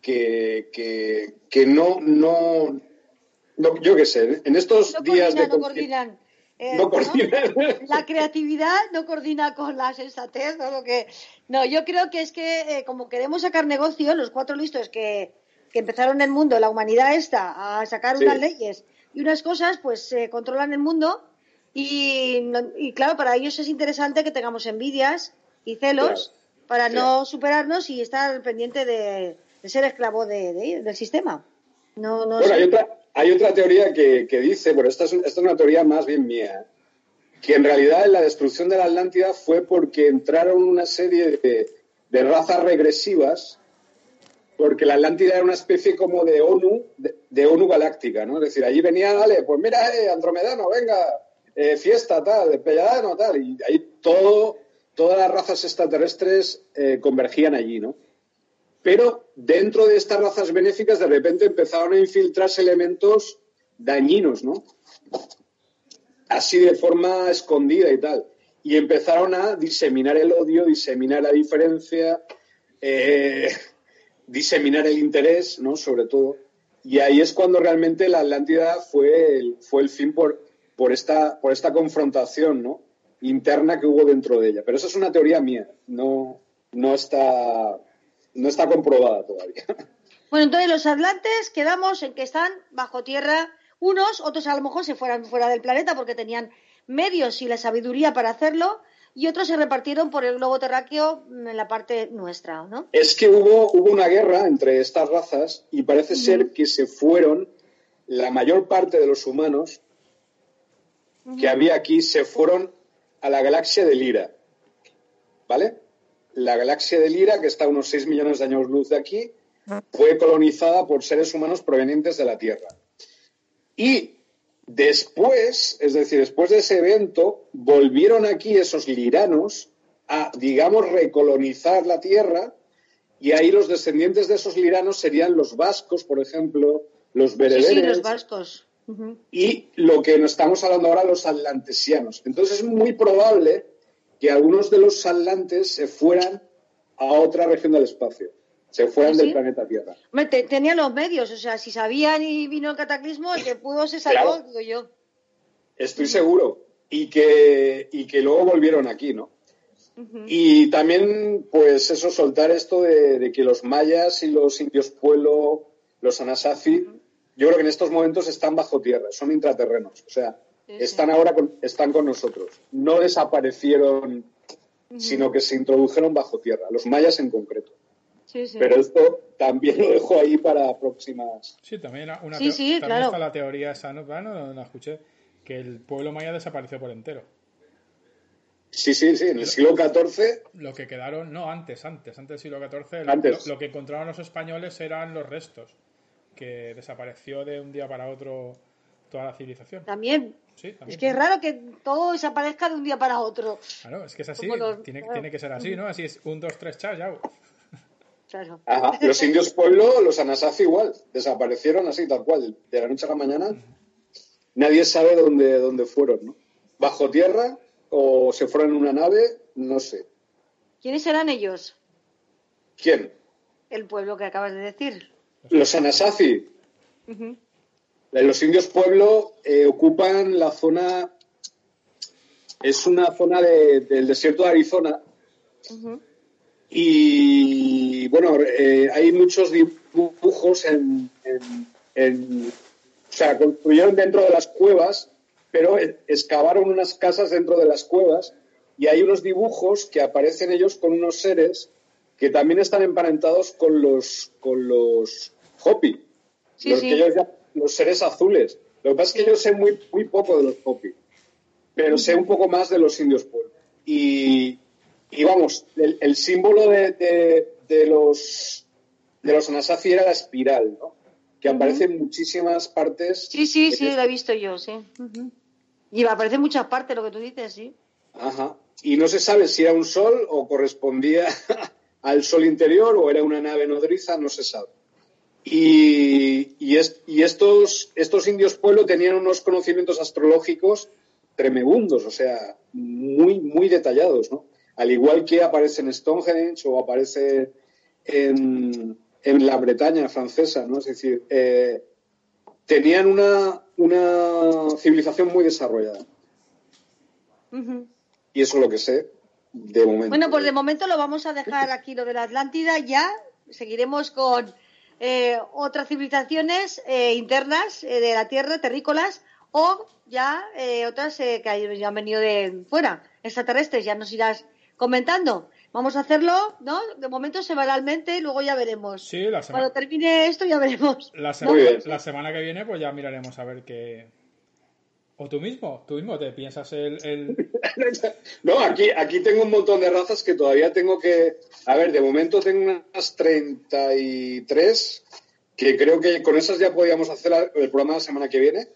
que, que, no, no, yo qué sé, en estos días de... No coordinan. Eh, no coordinan. La creatividad no coordina con la sensatez, ¿no? Lo que... no, yo creo que es que eh, como queremos sacar negocio, los cuatro listos que, que empezaron el mundo, la humanidad esta, a sacar unas leyes y unas cosas, pues se controlan el mundo y, claro, para ellos es interesante que tengamos envidias y celos para no superarnos y estar pendiente de, ser esclavo del sistema. No, no bueno, hay, otra, hay otra teoría que, dice, bueno, esta es, esta es una teoría más bien mía, que en realidad la destrucción de la Atlántida fue porque entraron una serie de, razas regresivas porque la Atlántida era una especie como de ONU, de, ONU galáctica, ¿no? Es decir, allí venía, dale, pues mira, eh, Andromedano, venga, eh, fiesta tal, Pelladano tal, y ahí todo, todas las razas extraterrestres eh, convergían allí, ¿no? Pero dentro de estas razas benéficas de repente empezaron a infiltrarse elementos dañinos, ¿no? Así de forma escondida y tal. Y empezaron a diseminar el odio, diseminar la diferencia, eh, diseminar el interés, ¿no? Sobre todo. Y ahí es cuando realmente la Atlántida fue fue el fin por, por esta, por esta confrontación ¿no? interna que hubo dentro de ella. Pero eso es una teoría mía, no, no, está, no está comprobada todavía. Bueno, entonces los atlantes quedamos en que están bajo tierra unos, otros a lo mejor se fueran fuera del planeta porque tenían medios y la sabiduría para hacerlo, y otros se repartieron por el globo terráqueo en la parte nuestra, ¿no? Es que hubo, hubo una guerra entre estas razas y parece ser que se fueron la mayor parte de los humanos que había aquí se fueron a la galaxia de Lira. ¿Vale? La galaxia de Lira, que está a unos 6 millones de años luz de aquí, fue colonizada por seres humanos provenientes de la Tierra. Y después, es decir, después de ese evento, volvieron aquí esos liranos a, digamos, recolonizar la Tierra y ahí los descendientes de esos liranos serían los vascos, por ejemplo, los bereberes. Sí, los vascos y lo que nos estamos hablando ahora, los atlantesianos. Entonces es muy probable que algunos de los atlantes se fueran a otra región del espacio, se fueran ¿Ah, del planeta Tierra. Tenían los medios, o sea, si sabían y vino el cataclismo, el que pudo se salvó, digo yo. Estoy seguro. Y que, y que luego volvieron aquí, ¿no? Y también, pues eso, soltar esto de, que los mayas y los indios pueblo, los anasazi, yo creo que en estos momentos están bajo tierra, son intraterrenos. O sea, están ahora con, están con nosotros. No desaparecieron, sino que se introdujeron bajo tierra, los mayas en concreto. Pero esto también lo dejo ahí para próximas. Sí, también, una está la teoría esa, ¿no? no la escuché, que el pueblo maya desapareció por entero. Sí, sí, sí, en el siglo XIV. Lo que quedaron, no, antes, antes, antes del siglo XIV, Lo, que encontraron los españoles eran los restos, que desapareció de un día para otro toda la civilización. También. Sí, también. Es que es raro que todo desaparezca de un día para otro. Claro, es que es así, tiene, tiene, que ser así, ¿no? Así es, un, dos, tres, chao, ya. Claro. Los indios pueblo, los anasazi igual, desaparecieron así, tal cual, de la noche a la mañana. Nadie sabe dónde, dónde fueron, ¿no? Bajo tierra o se fueron en una nave, no sé. ¿Quiénes eran ellos? ¿Quién? El pueblo que acabas de decir. Los Anasazi. Los indios pueblo eh, ocupan la zona, es una zona del desierto de Arizona. Y bueno, eh, hay muchos dibujos en, en, O sea, construyeron dentro de las cuevas pero excavaron unas casas dentro de las cuevas y hay unos dibujos que aparecen ellos con unos seres que también están emparentados con los con los Hopi, los, seres azules. Lo que pasa es que yo sé muy, muy poco de los Hopi, pero sé un poco más de los indios pueblos. Y, vamos, el, símbolo de, los de los Anasazi era la espiral, ¿no? Que aparece en muchísimas partes. Sí, sí, sí, lo he visto yo, sí. Y aparece en muchas partes lo que tú dices, sí. Ajá. Y no se sabe si era un sol o correspondía al sol interior o era una nave nodriza, no se sabe. Y, y, estos, estos indios pueblo tenían unos conocimientos astrológicos tremebundos, o sea, muy, muy detallados, ¿no? Al igual que aparece en Stonehenge o aparece en, en la Bretaña francesa, ¿no? Es decir, eh, tenían una, una civilización muy desarrollada. Y eso es lo que sé de momento. Bueno, pues de momento lo vamos a dejar aquí, lo de la Atlántida, ya seguiremos con eh, otras civilizaciones eh, internas eh, de la Tierra, terrícolas, o ya otras que ya han venido de fuera, extraterrestres, ya nos irás comentando. Vamos a hacerlo, ¿no? De momento semanalmente y luego ya veremos. Sí, la semana... Cuando termine esto ya veremos. La, la semana que viene pues ya miraremos a ver qué... O tú mismo, tú mismo te piensas el... no, aquí, aquí tengo un montón de razas que todavía tengo que... A ver, de momento tengo unas 33 que creo que con esas ya podíamos hacer el programa la semana que viene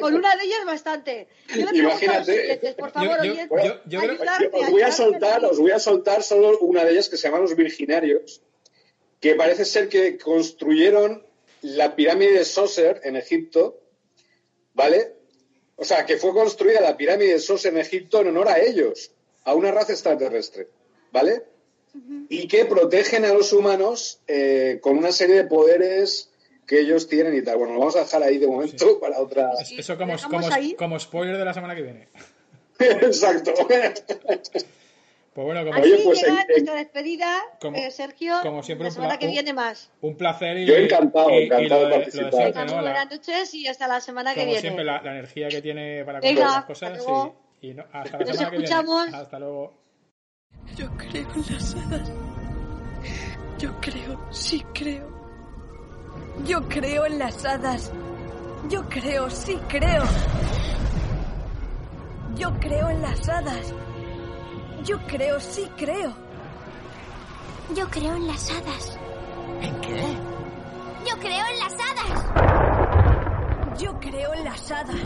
con una de ellas bastante. Imagínate. por favor, os voy a soltar, os voy a soltar solo una de ellas que se llama los virginarios, que parece ser que construyeron la pirámide de Soser en Egipto, ¿vale? O sea, que fue construida la pirámide de Soser en Egipto en honor a ellos, a una raza extraterrestre, ¿vale? Y que protegen a los humanos eh, con una serie de poderes que ellos tienen y tal. Bueno, lo vamos a dejar ahí de momento para otra. Eso como, como, spoiler de la semana que viene. Exacto. Pues bueno, como Oye, pues llega nuestra despedida, eh, Sergio. Como siempre, la semana que viene más. Un placer y. Yo encantado, encantado de participar. buenas noches y hasta la semana que viene. Como siempre, la, energía que tiene para contar las cosas. Y, y no, hasta la semana escuchamos. que viene. Hasta luego. Yo creo en las hadas. Yo creo, sí creo. Yo creo en las hadas. Yo creo, sí creo. Yo creo en las hadas. Yo creo, sí creo. Yo creo en las hadas. ¿En qué? Yo creo en las hadas. Yo creo en las hadas.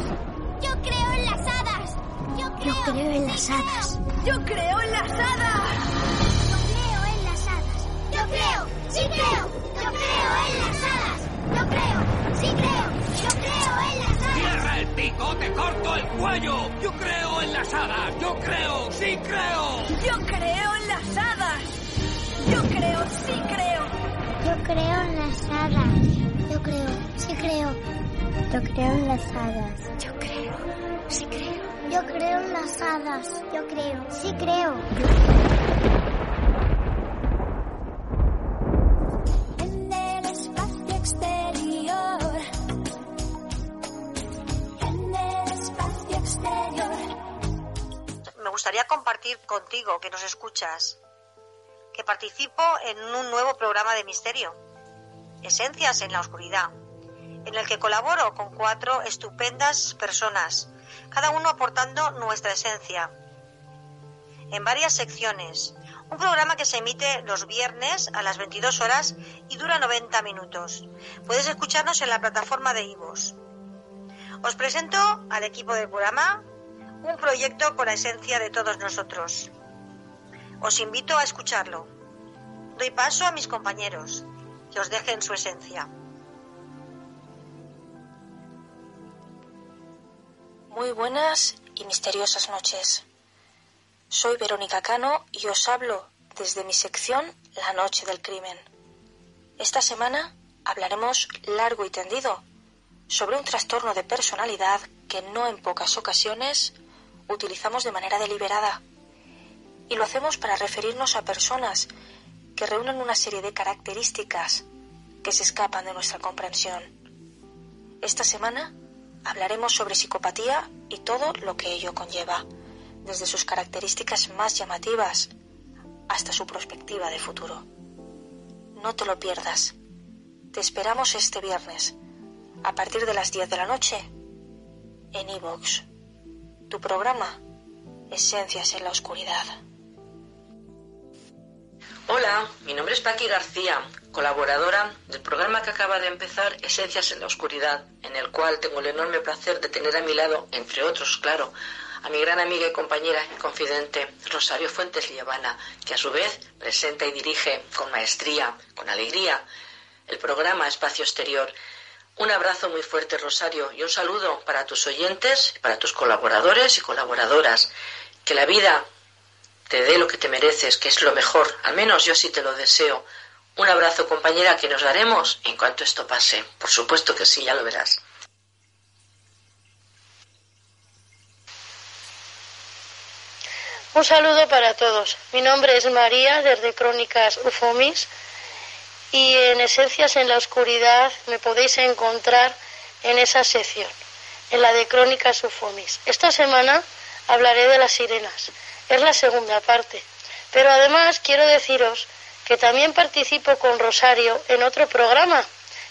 Yo creo en las hadas. Yo creo, Yo creo en las hadas. Yo creo en las hadas. Yo creo en las hadas. Yo creo, sí creo. Yo creo en las hadas. Yo creo, sí creo, ¡Cierra el pico, te corto el cuello! Yo creo en las hadas, yo creo, sí creo. Yo creo en las hadas. Yo creo, sí creo. Yo creo en las hadas. Yo creo, sí creo. Yo creo en las hadas. Yo creo, sí creo. Yo creo en las hadas. Yo creo. Sí creo. Gustaría compartir contigo, que nos escuchas, que participo en un nuevo programa de misterio, Esencias en la Oscuridad, en el que colaboro con cuatro estupendas personas, cada uno aportando nuestra esencia, en varias secciones. Un programa que se emite los viernes a las 22 horas y dura 90 minutos. Puedes escucharnos en la plataforma de Ivos. Os presento al equipo del programa, un proyecto con la esencia de todos nosotros. Os invito a escucharlo. Doy paso a mis compañeros, que os dejen su esencia. Muy buenas y misteriosas noches. Soy Verónica Cano y os hablo desde mi sección La Noche del Crimen. Esta semana hablaremos largo y tendido sobre un trastorno de personalidad que no en pocas ocasiones utilizamos de manera deliberada. Y lo hacemos para referirnos a personas que reúnen una serie de características que se escapan de nuestra comprensión. Esta semana hablaremos sobre psicopatía y todo lo que ello conlleva, desde sus características más llamativas hasta su perspectiva de futuro. No te lo pierdas. Te esperamos este viernes, a partir de las 10 de la noche, en Evox, tu programa Esencias en la Oscuridad. Hola, mi nombre es Paqui García, colaboradora del programa que acaba de empezar Esencias en la Oscuridad, en el cual tengo el enorme placer de tener a mi lado, entre otros, claro, a mi gran amiga y compañera y confidente Rosario Fuentes Liavana, que a su vez presenta y dirige con maestría, con alegría, el programa Espacio Exterior. Un abrazo muy fuerte, Rosario, y un saludo para tus oyentes, para tus colaboradores y colaboradoras. Que la vida te dé lo que te mereces, que es lo mejor. Al menos yo sí te lo deseo. Un abrazo, compañera, que nos daremos en cuanto esto pase. Por supuesto que sí, ya lo verás. Un saludo para todos. Mi nombre es María, desde Crónicas Ufomis, y en Esencias en la Oscuridad me podéis encontrar en esa sección, en la de Crónicas Ufomis. Esta semana hablaré de las sirenas. Es la segunda parte. Pero además quiero deciros que también participo con Rosario en otro programa,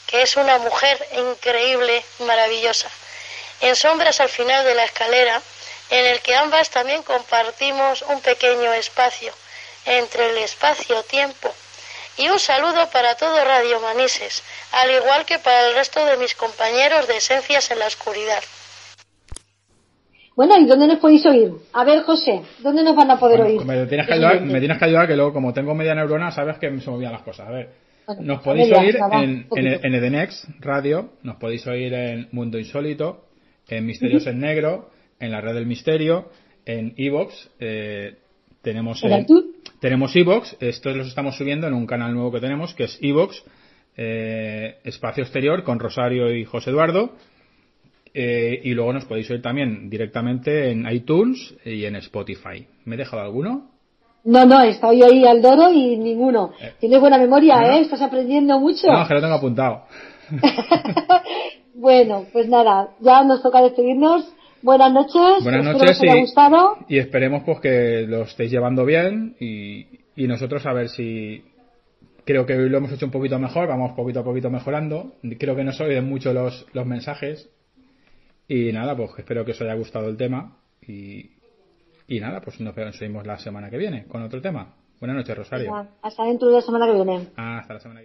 que es una mujer increíble, maravillosa. En Sombras al final de la escalera, en el que ambas también compartimos un pequeño espacio entre el espacio-tiempo. Y un saludo para todo Radio Manises, al igual que para el resto de mis compañeros de Esencias en la Oscuridad. Bueno, ¿y dónde nos podéis oír? A ver, José, ¿dónde nos van a poder oír? Me tienes, que ayudar, me tienes que ayudar, que luego, como tengo media neurona, sabes que se movían las cosas. A ver, nos podéis oír en, en, en Edenex Radio, nos podéis oír en Mundo Insólito, en Misterios en Negro, en la Red del Misterio, en Evox, eh, tenemos ¿En tenemos Evox, estos los estamos subiendo en un canal nuevo que tenemos, que es Evox, eh, Espacio Exterior, con Rosario y José Eduardo, eh, y luego nos podéis oír también directamente en iTunes y en Spotify. ¿Me he dejado alguno? No, no, estoy ahí al doro y ninguno. Tienes buena memoria, ¿eh? Estás aprendiendo mucho. No, que lo tengo apuntado. bueno, pues nada, ya nos toca despedirnos. Buenas noches. Buenas Espero noches que os haya gustado. y esperemos pues que lo estéis llevando bien y, y nosotros a ver si creo que hoy lo hemos hecho un poquito mejor, vamos poquito a poquito mejorando. Creo que nos oyen mucho los, los mensajes y nada, pues espero que os haya gustado el tema y, y nada, pues nos vemos la semana que viene con otro tema. Buenas noches, Rosario. Hasta dentro de la semana que viene. Ah, hasta la semana que viene.